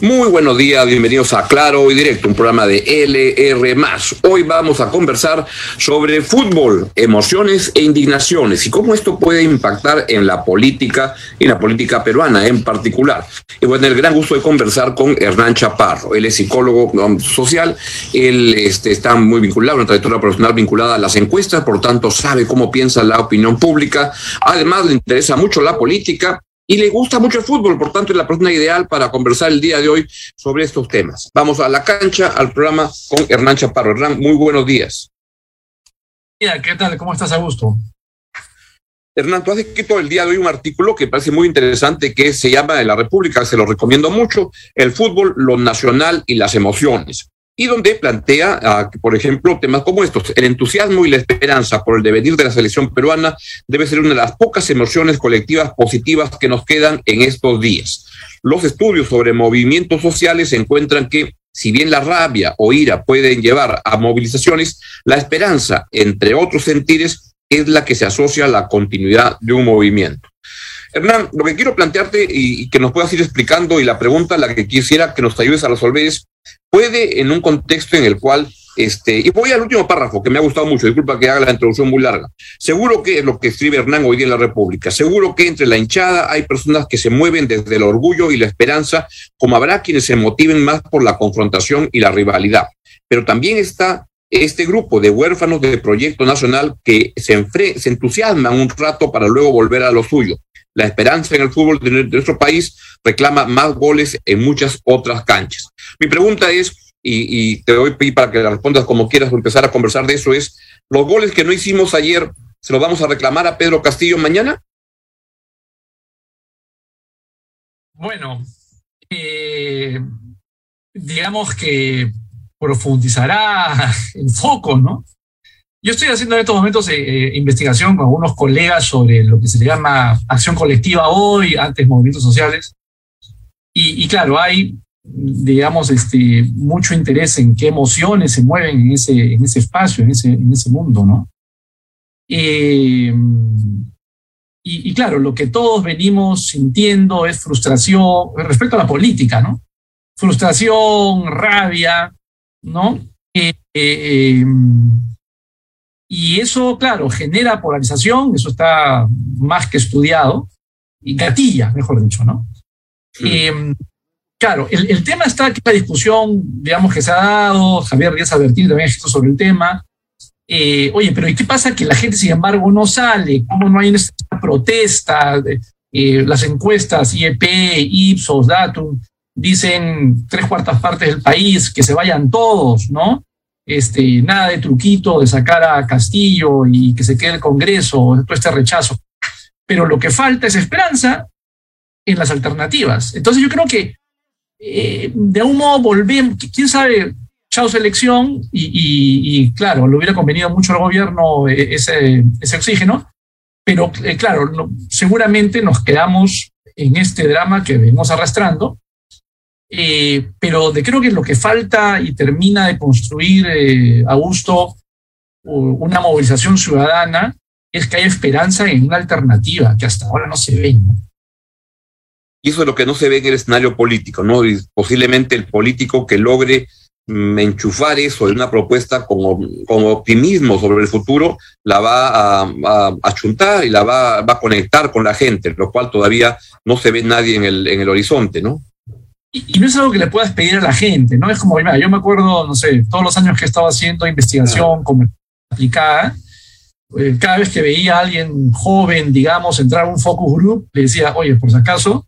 Muy buenos días, bienvenidos a Claro y Directo, un programa de LR. Hoy vamos a conversar sobre fútbol, emociones e indignaciones y cómo esto puede impactar en la política y en la política peruana en particular. Y bueno, el gran gusto de conversar con Hernán Chaparro. Él es psicólogo social, él este, está muy vinculado, una trayectoria profesional vinculada a las encuestas, por tanto sabe cómo piensa la opinión pública. Además, le interesa mucho la política y le gusta mucho el fútbol, por tanto es la persona ideal para conversar el día de hoy sobre estos temas. Vamos a la cancha, al programa con Hernán Chaparro. Hernán, muy buenos días. ¿Qué tal? ¿Cómo estás, Augusto? Hernán, tú has escrito el día de hoy un artículo que parece muy interesante que se llama de la República, se lo recomiendo mucho, el fútbol, lo nacional y las emociones y donde plantea, ah, por ejemplo, temas como estos. El entusiasmo y la esperanza por el devenir de la selección peruana debe ser una de las pocas emociones colectivas positivas que nos quedan en estos días. Los estudios sobre movimientos sociales encuentran que, si bien la rabia o ira pueden llevar a movilizaciones, la esperanza, entre otros sentires, es la que se asocia a la continuidad de un movimiento. Hernán, lo que quiero plantearte y, que nos puedas ir explicando y la pregunta la que quisiera que nos ayudes a resolver es, ¿puede en un contexto en el cual, este, y voy al último párrafo que me ha gustado mucho, disculpa que haga la introducción muy larga, seguro que es lo que escribe Hernán hoy día en la República, seguro que entre la hinchada hay personas que se mueven desde el orgullo y la esperanza, como habrá quienes se motiven más por la confrontación y la rivalidad, pero también está este grupo de huérfanos del proyecto nacional que se, se entusiasman un rato para luego volver a lo suyo la esperanza en el fútbol de nuestro país reclama más goles en muchas otras canchas. Mi pregunta es, y, te doy para que la respondas como quieras o empezar a conversar de eso, es, ¿los goles que no hicimos ayer se los vamos a reclamar a Pedro Castillo mañana? Bueno, eh, digamos que profundizará el foco, ¿no? Yo estoy haciendo en estos momentos eh, eh, investigación con algunos colegas sobre lo que se le llama acción colectiva hoy, antes movimientos sociales. Y, claro, hay, digamos, este, mucho interés en qué emociones se mueven en ese, en ese espacio, en ese, en ese mundo, ¿no? Eh, y, y, claro, lo que todos venimos sintiendo es frustración respecto a la política, ¿no? Frustración, rabia, ¿no? Eh, y eso, claro, genera polarización, eso está más que estudiado, y gatilla, mejor dicho, ¿no? Em, claro, el, el, tema está aquí, la discusión, digamos, que se ha dado, Javier Díaz Albertín también ha sobre el tema. Eh, oye, pero ¿y qué pasa que la gente, sin embargo, no sale? ¿Cómo no hay esta protesta? Eh, las encuestas, IEP, Ipsos, Datum, dicen tres cuartas partes del país que se vayan todos, ¿no? Este, nada de truquito de sacar a Castillo y que se quede el Congreso, todo este rechazo. Pero lo que falta es esperanza en las alternativas. Entonces yo creo que eh, de un modo volvemos, quién sabe, chao selección y, claro, le hubiera convenido mucho al gobierno eh, ese, ese oxígeno, pero eh, claro, seguramente nos quedamos en este drama que venimos arrastrando eh, pero de creo que lo que falta y termina de construir eh, Augusto una movilización ciudadana es que haya esperanza en una alternativa que hasta ahora no se ve. Y eso es lo que no se ve en el escenario político, ¿no? Y posiblemente el político que logre mm, enchufar eso en una propuesta con, optimismo sobre el futuro, la va a, a, a chuntar y la va, va, a conectar con la gente, lo cual todavía no se ve nadie en el, en el horizonte, ¿no? Y, no es algo que le puedas pedir a la gente, ¿no? Es como, mira, yo me acuerdo, no sé, todos los años que he estado haciendo investigación como aplicada, eh, cada vez que veía a alguien joven, digamos, entrar a un focus group, le decía, oye, por si acaso,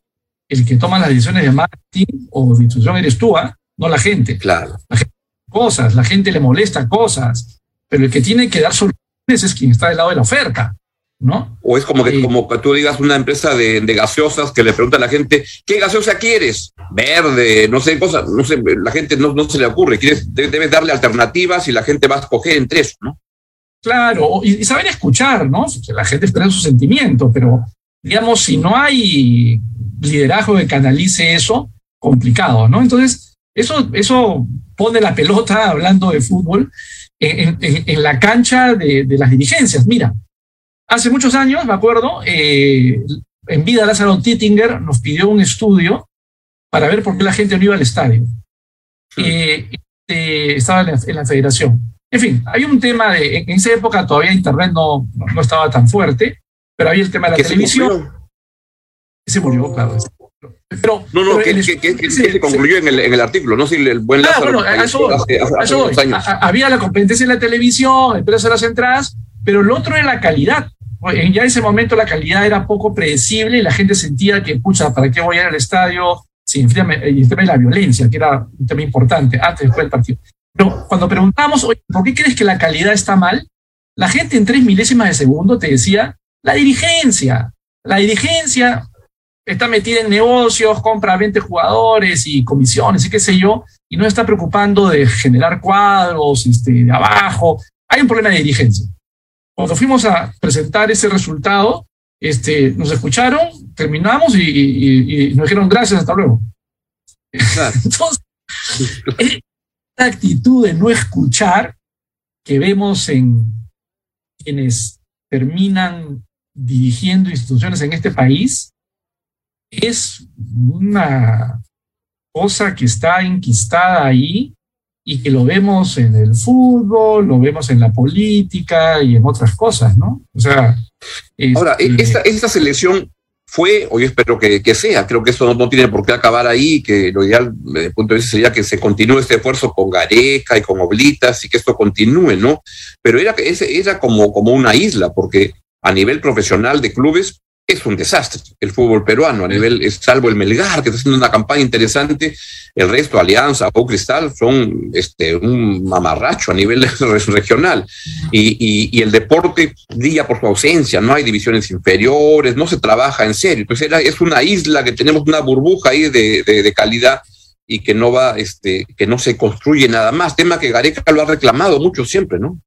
el que toma las decisiones de marketing o de instrucción eres tú, ¿ah? no la gente. Claro. La gente cosas, la gente le molesta cosas, pero el que tiene que dar soluciones es quien está del lado de la oferta. ¿No? O es como que, como que tú digas una empresa de, gaseosas que le pregunta a la gente, ¿qué gaseosa quieres? Verde, no sé, cosas, no sé, la gente no, no se le ocurre, quieres, debes darle alternativas y la gente va a escoger entre eso, ¿no? Claro, y, saber escuchar, ¿no? La gente expresa su sentimiento, pero digamos, si no hay liderazgo que canalice eso, complicado, ¿no? Entonces, eso, eso pone la pelota, hablando de fútbol, en, en, la cancha de, de las dirigencias. Mira, Hace muchos años, me acuerdo, eh, en vida Lázaro Tittinger nos pidió un estudio para ver por qué la gente no iba al estadio. Eh, este, estaba en la, federación. En fin, hay un tema de, en esa época todavía Internet no, no, estaba tan fuerte, pero había el tema de la televisión. Se murió, claro. Pero, no, no, que, se concluyó en el, en el, artículo, no si el buen ah, Lázaro. bueno, eso, había la competencia en la televisión, el precio de las entradas, pero lo otro era la calidad. En ya ese momento la calidad era poco predecible y la gente sentía que, pucha, ¿para qué voy a ir al estadio? Sí, el tema de la violencia, que era un tema importante antes después del partido. Pero cuando preguntamos, oye, ¿por qué crees que la calidad está mal? La gente en tres milésimas de segundo te decía, la dirigencia. La dirigencia está metida en negocios, compra 20 jugadores y comisiones y qué sé yo, y no está preocupando de generar cuadros este, de abajo. Hay un problema de dirigencia. Cuando fuimos a presentar ese resultado, este, nos escucharon, terminamos y, nos dijeron gracias, hasta luego. Entonces, esta actitud de no escuchar que vemos en quienes terminan dirigiendo instituciones en este país es una cosa que está enquistada ahí y que lo vemos en el fútbol, lo vemos en la política y en otras cosas, ¿no? O sea... Ahora, e-, este esta, selección fue, o yo espero que, sea, creo que esto no, tiene por qué acabar ahí, que lo ideal desde el punto de vista sería que se continúe este esfuerzo con Gareca y con Oblitas y que esto continúe, ¿no? Pero era, era como, como una isla, porque a nivel profesional de clubes es un desastre el fútbol peruano a nivel, salvo el Melgar, que está haciendo una campaña interesante, el resto, Alianza o Cristal, son este, un mamarracho a nivel regional. Y, el deporte día por su ausencia, no hay divisiones inferiores, no se trabaja en serio. Entonces es una isla que tenemos una burbuja ahí de, calidad y que no va, este, que no se construye nada más. Tema que Gareca lo ha reclamado mucho siempre, ¿no?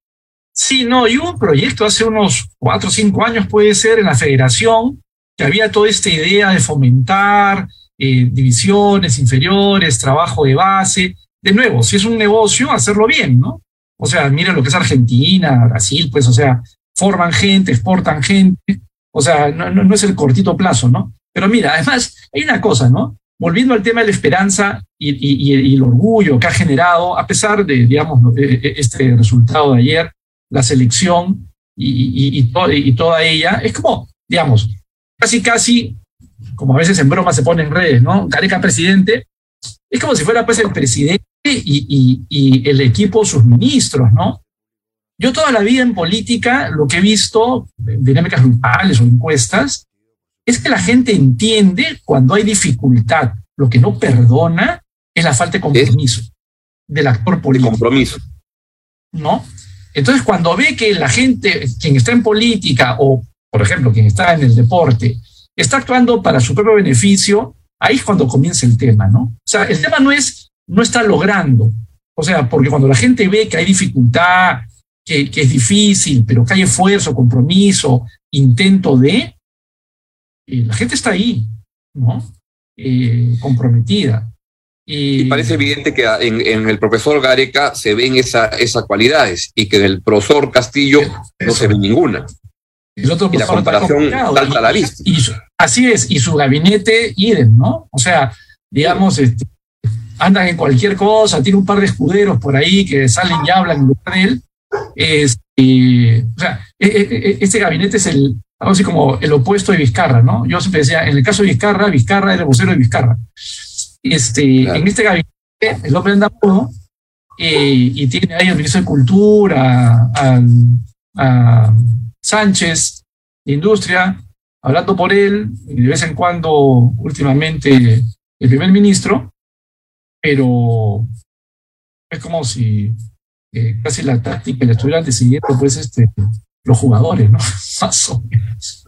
Sí, no, y hubo un proyecto hace unos cuatro o cinco años, puede ser, en la federación, que había toda esta idea de fomentar eh, divisiones inferiores, trabajo de base. De nuevo, si es un negocio, hacerlo bien, ¿no? O sea, mira lo que es Argentina, Brasil, pues, o sea, forman gente, exportan gente, o sea, no, es el cortito plazo, ¿no? Pero mira, además, hay una cosa, ¿no? Volviendo al tema de la esperanza y, y, y el orgullo que ha generado, a pesar de, digamos, este resultado de ayer, la selección y, y, toda ella, es como, digamos, casi, casi, como a veces en broma se pone en redes, ¿no? Careca presidente, es como si fuera pues el presidente y, el equipo, sus ministros, ¿no? Yo toda la vida en política, lo que he visto, en dinámicas grupales o encuestas, es que la gente entiende cuando hay dificultad. Lo que no perdona es la falta de compromiso del actor político. compromiso. ¿No? Entonces, cuando ve que la gente, quien está en política o, por ejemplo, quien está en el deporte, está actuando para su propio beneficio, ahí es cuando comienza el tema, ¿no? O sea, el tema no es, no está logrando. O sea, porque cuando la gente ve que hay dificultad, que, es difícil, pero que hay esfuerzo, compromiso, intento de, eh, la gente está ahí, ¿no? Eh, comprometida. Y, parece evidente que en, el profesor Gareca se ven esa, esas cualidades y que en el profesor Castillo no se ve ninguna. El otro y la comparación salta a la vista. Y, así es, y su gabinete, idem, ¿no? O sea, digamos, este, andan en cualquier cosa, tiene un par de escuderos por ahí que salen y hablan en lugar de él. Este, o sea, e, e, e, este gabinete es el, algo así como el opuesto de Vizcarra, ¿no? Yo siempre decía, en el caso de Vizcarra, Vizcarra era el vocero de Vizcarra. Este, En este gabinete, el hombre anda todo y tiene ahí al ministro de Cultura, a, Sánchez de Industria, hablando por él, y de vez en cuando, últimamente, el primer ministro, pero es como si eh, casi la táctica le estuvieran decidiendo pues este, los jugadores, ¿no? Más o menos.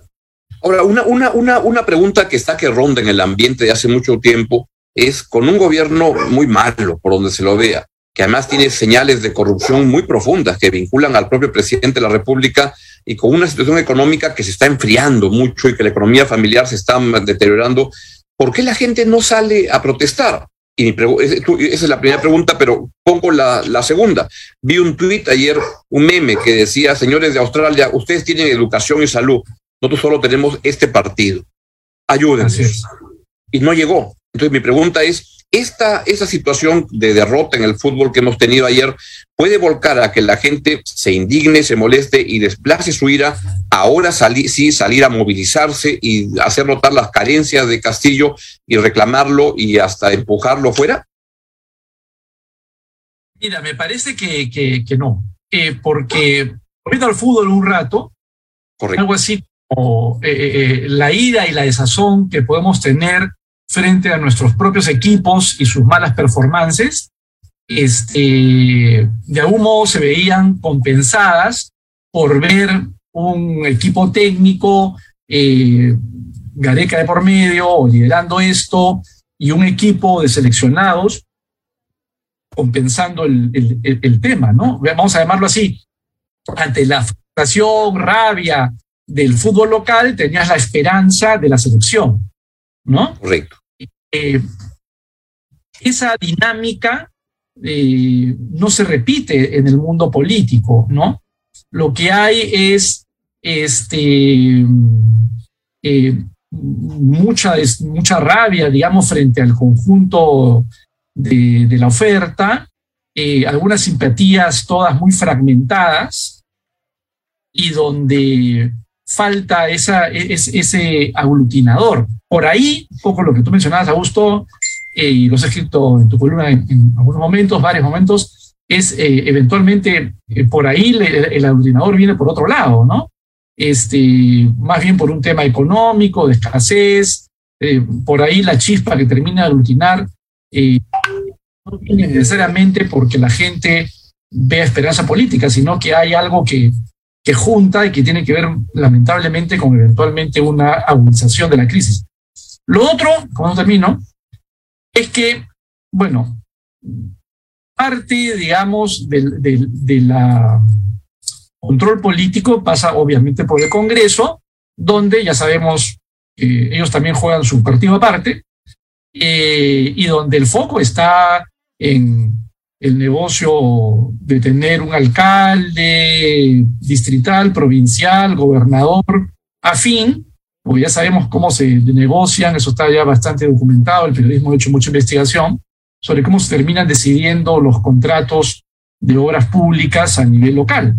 Ahora, una, una, una, una pregunta que está que ronda en el ambiente de hace mucho tiempo es con un gobierno muy malo, por donde se lo vea, que además tiene señales de corrupción muy profundas que vinculan al propio presidente de la República y con una situación económica que se está enfriando mucho y que la economía familiar se está deteriorando, ¿por qué la gente no sale a protestar? Y esa es la primera pregunta, pero pongo la, segunda. Vi un tuit ayer, un meme que decía, señores de Australia, ustedes tienen educación y salud, nosotros solo tenemos este partido. Ayúdennos. Y no llegó. Entonces mi pregunta es, esta, esa situación de derrota en el fútbol que hemos tenido ayer puede volcar a que la gente se indigne, se moleste y desplace su ira, ahora sí salir a movilizarse y hacer notar las carencias de Castillo y reclamarlo y hasta empujarlo fuera? Mira, me parece que, que, no, eh, porque volviendo al fútbol un rato, algo así como eh, eh, la ira y la desazón que podemos tener frente a nuestros propios equipos y sus malas performances, este, de algún modo se veían compensadas por ver un equipo técnico, eh, Gareca de por medio, liderando esto, y un equipo de seleccionados compensando el, el, tema, ¿no? Vamos a llamarlo así. Ante la frustración, rabia del fútbol local, tenías la esperanza de la selección, ¿no? Correcto. Eh, esa dinámica eh, no se repite en el mundo político, ¿no? Lo que hay es este, eh, mucha, mucha rabia, digamos, frente al conjunto de, la oferta, algunas simpatías todas muy fragmentadas y donde falta esa, ese aglutinador. Por ahí, un poco lo que tú mencionabas, Augusto, eh, y lo has escrito en tu columna en, algunos momentos, varios momentos, es eh, eventualmente eh, por ahí el aglutinador viene por otro lado, ¿no? Este, más bien por un tema económico, de escasez, por ahí la chispa que termina de aglutinar no viene necesariamente porque la gente vea esperanza política, sino que hay algo que, que junta y que tiene que ver lamentablemente con eventualmente una agudización de la crisis. Lo otro, como termino, es que, bueno, parte, digamos, del, control político pasa obviamente por el Congreso, donde ya sabemos que ellos también juegan su partido aparte, eh, y donde el foco está en el negocio de tener un alcalde distrital, provincial, gobernador, afín, porque ya sabemos cómo se negocian, eso está ya bastante documentado, el periodismo ha hecho mucha investigación sobre cómo se terminan decidiendo los contratos de obras públicas a nivel local.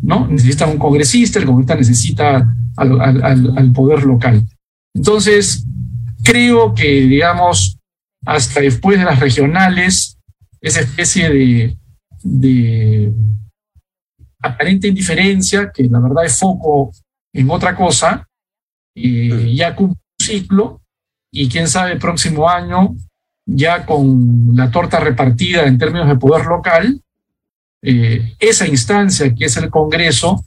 ¿no? Necesitan un congresista, el congresista necesita al, al poder local. Entonces, creo que, digamos, hasta después de las regionales, esa especie de, de aparente indiferencia, que la verdad es foco en otra cosa, ya cumple un ciclo y quién sabe el próximo año, ya con la torta repartida en términos de poder local, eh, esa instancia que es el Congreso,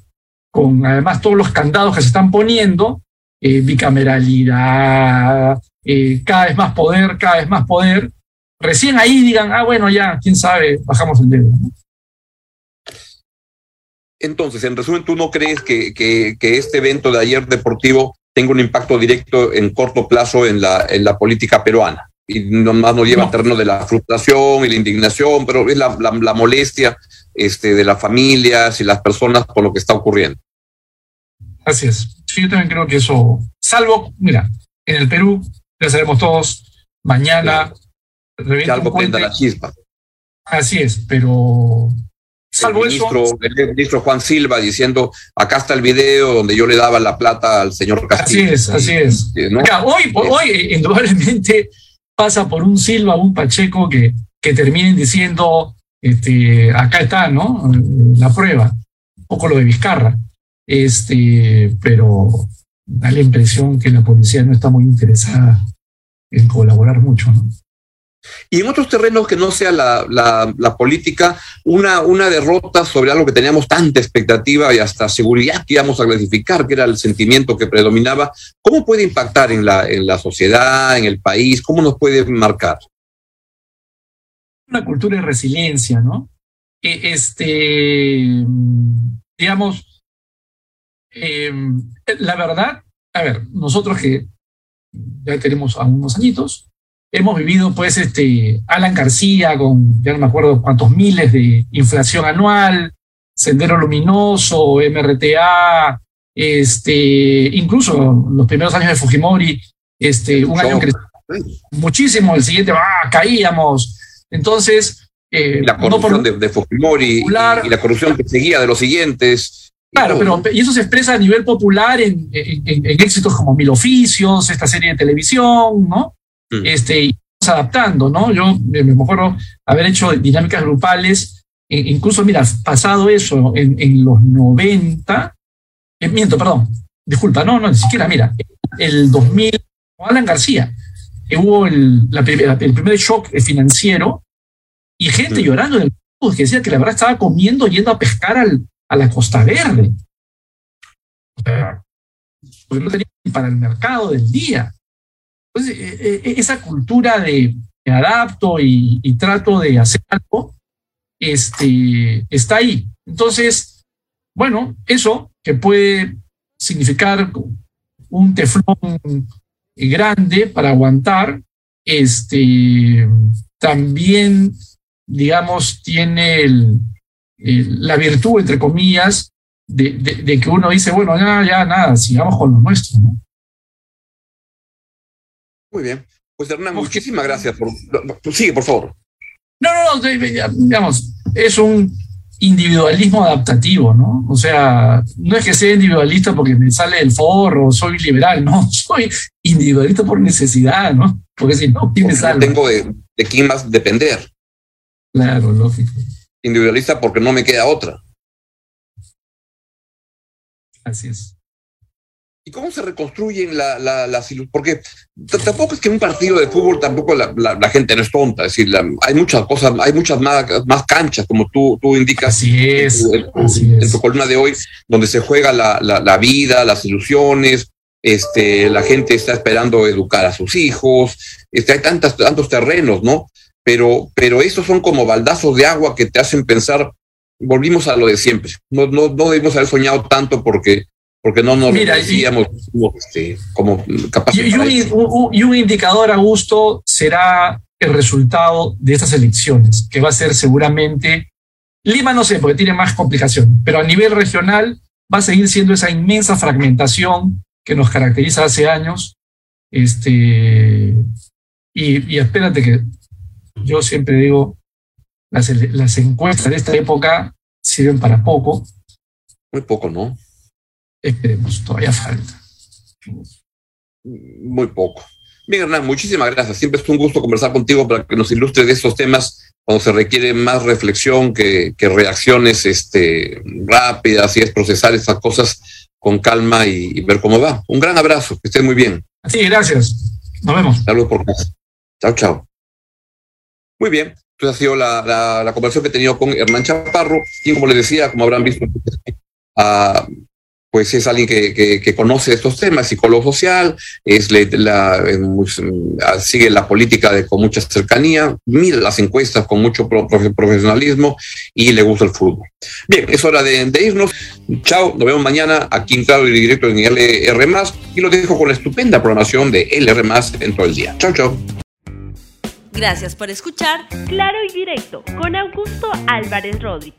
con además todos los candados que se están poniendo, eh, bicameralidad, eh, cada vez más poder, cada vez más poder, recién ahí digan, ah, bueno, ya, quién sabe, bajamos el dedo. Entonces, en resumen, ¿tú no crees que, que, este evento de ayer deportivo tenga un impacto directo en corto plazo en la, en la política peruana? Y nomás nos lleva al terreno de la frustración y la indignación, pero es la, la, molestia este, de las familias y las personas por lo que está ocurriendo. Así es. Sí, yo también creo que eso, salvo, mira, en el Perú, ya sabemos todos, mañana que algo prenda la chispa. Así es, pero salvo el ministro, eso. El ministro Juan Silva diciendo: acá está el video donde yo le daba la plata al señor Castillo. Así es, así es. hoy, hoy, indudablemente, pasa por un Silva, un Pacheco que, que terminen diciendo: este, acá está, ¿no? La prueba. Un poco lo de Vizcarra. Este, pero da la impresión que la policía no está muy interesada en colaborar mucho, ¿no? Y en otros terrenos que no sea la, la, política, una, una derrota sobre algo que teníamos tanta expectativa y hasta seguridad que íbamos a clasificar, que era el sentimiento que predominaba, ¿cómo puede impactar en la, en la sociedad, en el país? ¿Cómo nos puede marcar? Una cultura de resiliencia, ¿no? E, este, digamos, em, la verdad, a ver, nosotros que ya tenemos a unos añitos, hemos vivido pues este Alan García con, ya no me acuerdo cuántos miles de inflación anual, Sendero Luminoso, MRTA, este, incluso los primeros años de Fujimori, este, un año creció muchísimo, el siguiente, ah, caíamos. Entonces, eh, la corrupción de, Fujimori y, la corrupción que seguía de los siguientes. Claro, pero y eso se expresa a nivel popular en, éxitos como Mil Oficios, esta serie de televisión, ¿no? Mm. Este, y adaptando, ¿no? Yo me, me acuerdo haber hecho dinámicas grupales, e, incluso, mira, pasado eso en, los 90, eh, miento, perdón, disculpa, no, no, ni siquiera, mira, el 2000, Alan García, que hubo el, la, el primer shock financiero y gente llorando en el que decía que la verdad estaba comiendo yendo a pescar al, a la Costa Verde. Porque no tenía ni para el mercado del día. Entonces, e, e, e, esa cultura de me adapto y, y, trato de hacer algo, este, está ahí. Entonces, bueno, eso que puede significar un teflón grande para aguantar, este, también, digamos, tiene el, la virtud, entre comillas, de, de, que uno dice, bueno, ya, ya, nada, sigamos con lo nuestro, ¿no? Muy bien. Pues Hernán, muchísimas gracias. Por, sigue, por favor. No, no, no, digamos, es un individualismo adaptativo, ¿no? O sea, no es que sea individualista porque me sale el forro, soy liberal, no, soy individualista por necesidad, ¿no? Porque si no, ¿quién me sale? Tengo de, de quién más depender. Claro, lógico. Individualista porque no me queda otra. Así es. ¿Y cómo se reconstruyen las la, la, Porque tampoco es que en un partido de fútbol tampoco la, gente no es tonta. Es decir, hay muchas cosas, hay muchas más, más canchas, como tú, tú indicas así es, en, tu, columna de hoy, donde se juega la, vida, las ilusiones. Este, la gente está esperando educar a sus hijos. Este, hay tantas, tantos terrenos, ¿no? Pero, pero estos son como baldazos de agua que te hacen pensar, volvimos a lo de siempre. No, no, no debimos haber soñado tanto porque porque no nos decíamos este, como capaces. Y, un, y un indicador, Augusto, será el resultado de estas elecciones, que va a ser seguramente, Lima no sé, porque tiene más complicación, pero a nivel regional va a seguir siendo esa inmensa fragmentación que nos caracteriza hace años. Este, y, y espérate que yo siempre digo, las, las encuestas de esta época sirven para poco. Muy poco, ¿no? Esperemos, todavía falta. Muy poco. Bien, Hernán, muchísimas gracias. Siempre es un gusto conversar contigo para que nos ilustres de estos temas cuando se requiere más reflexión que, reacciones este, rápidas y es procesar estas cosas con calma y, ver cómo va. Un gran abrazo, que estén muy bien. Sí, gracias. Nos vemos. Saludos por casa. Chao, chao. Muy bien. Entonces ha sido la, la, conversación que he tenido con Hernán Chaparro, quien, como les decía, como habrán visto, a pues es alguien que, que, conoce estos temas, psicólogo social, es la, sigue la política con mucha cercanía, mira las encuestas con mucho profesionalismo y le gusta el fútbol. Bien, es hora de, irnos. Chao, nos vemos mañana aquí en Claro y Directo en LR y lo dejo con la estupenda programación de LR en todo el día. Chao, chao. Gracias por escuchar Claro y Directo con Augusto Álvarez Rodríguez.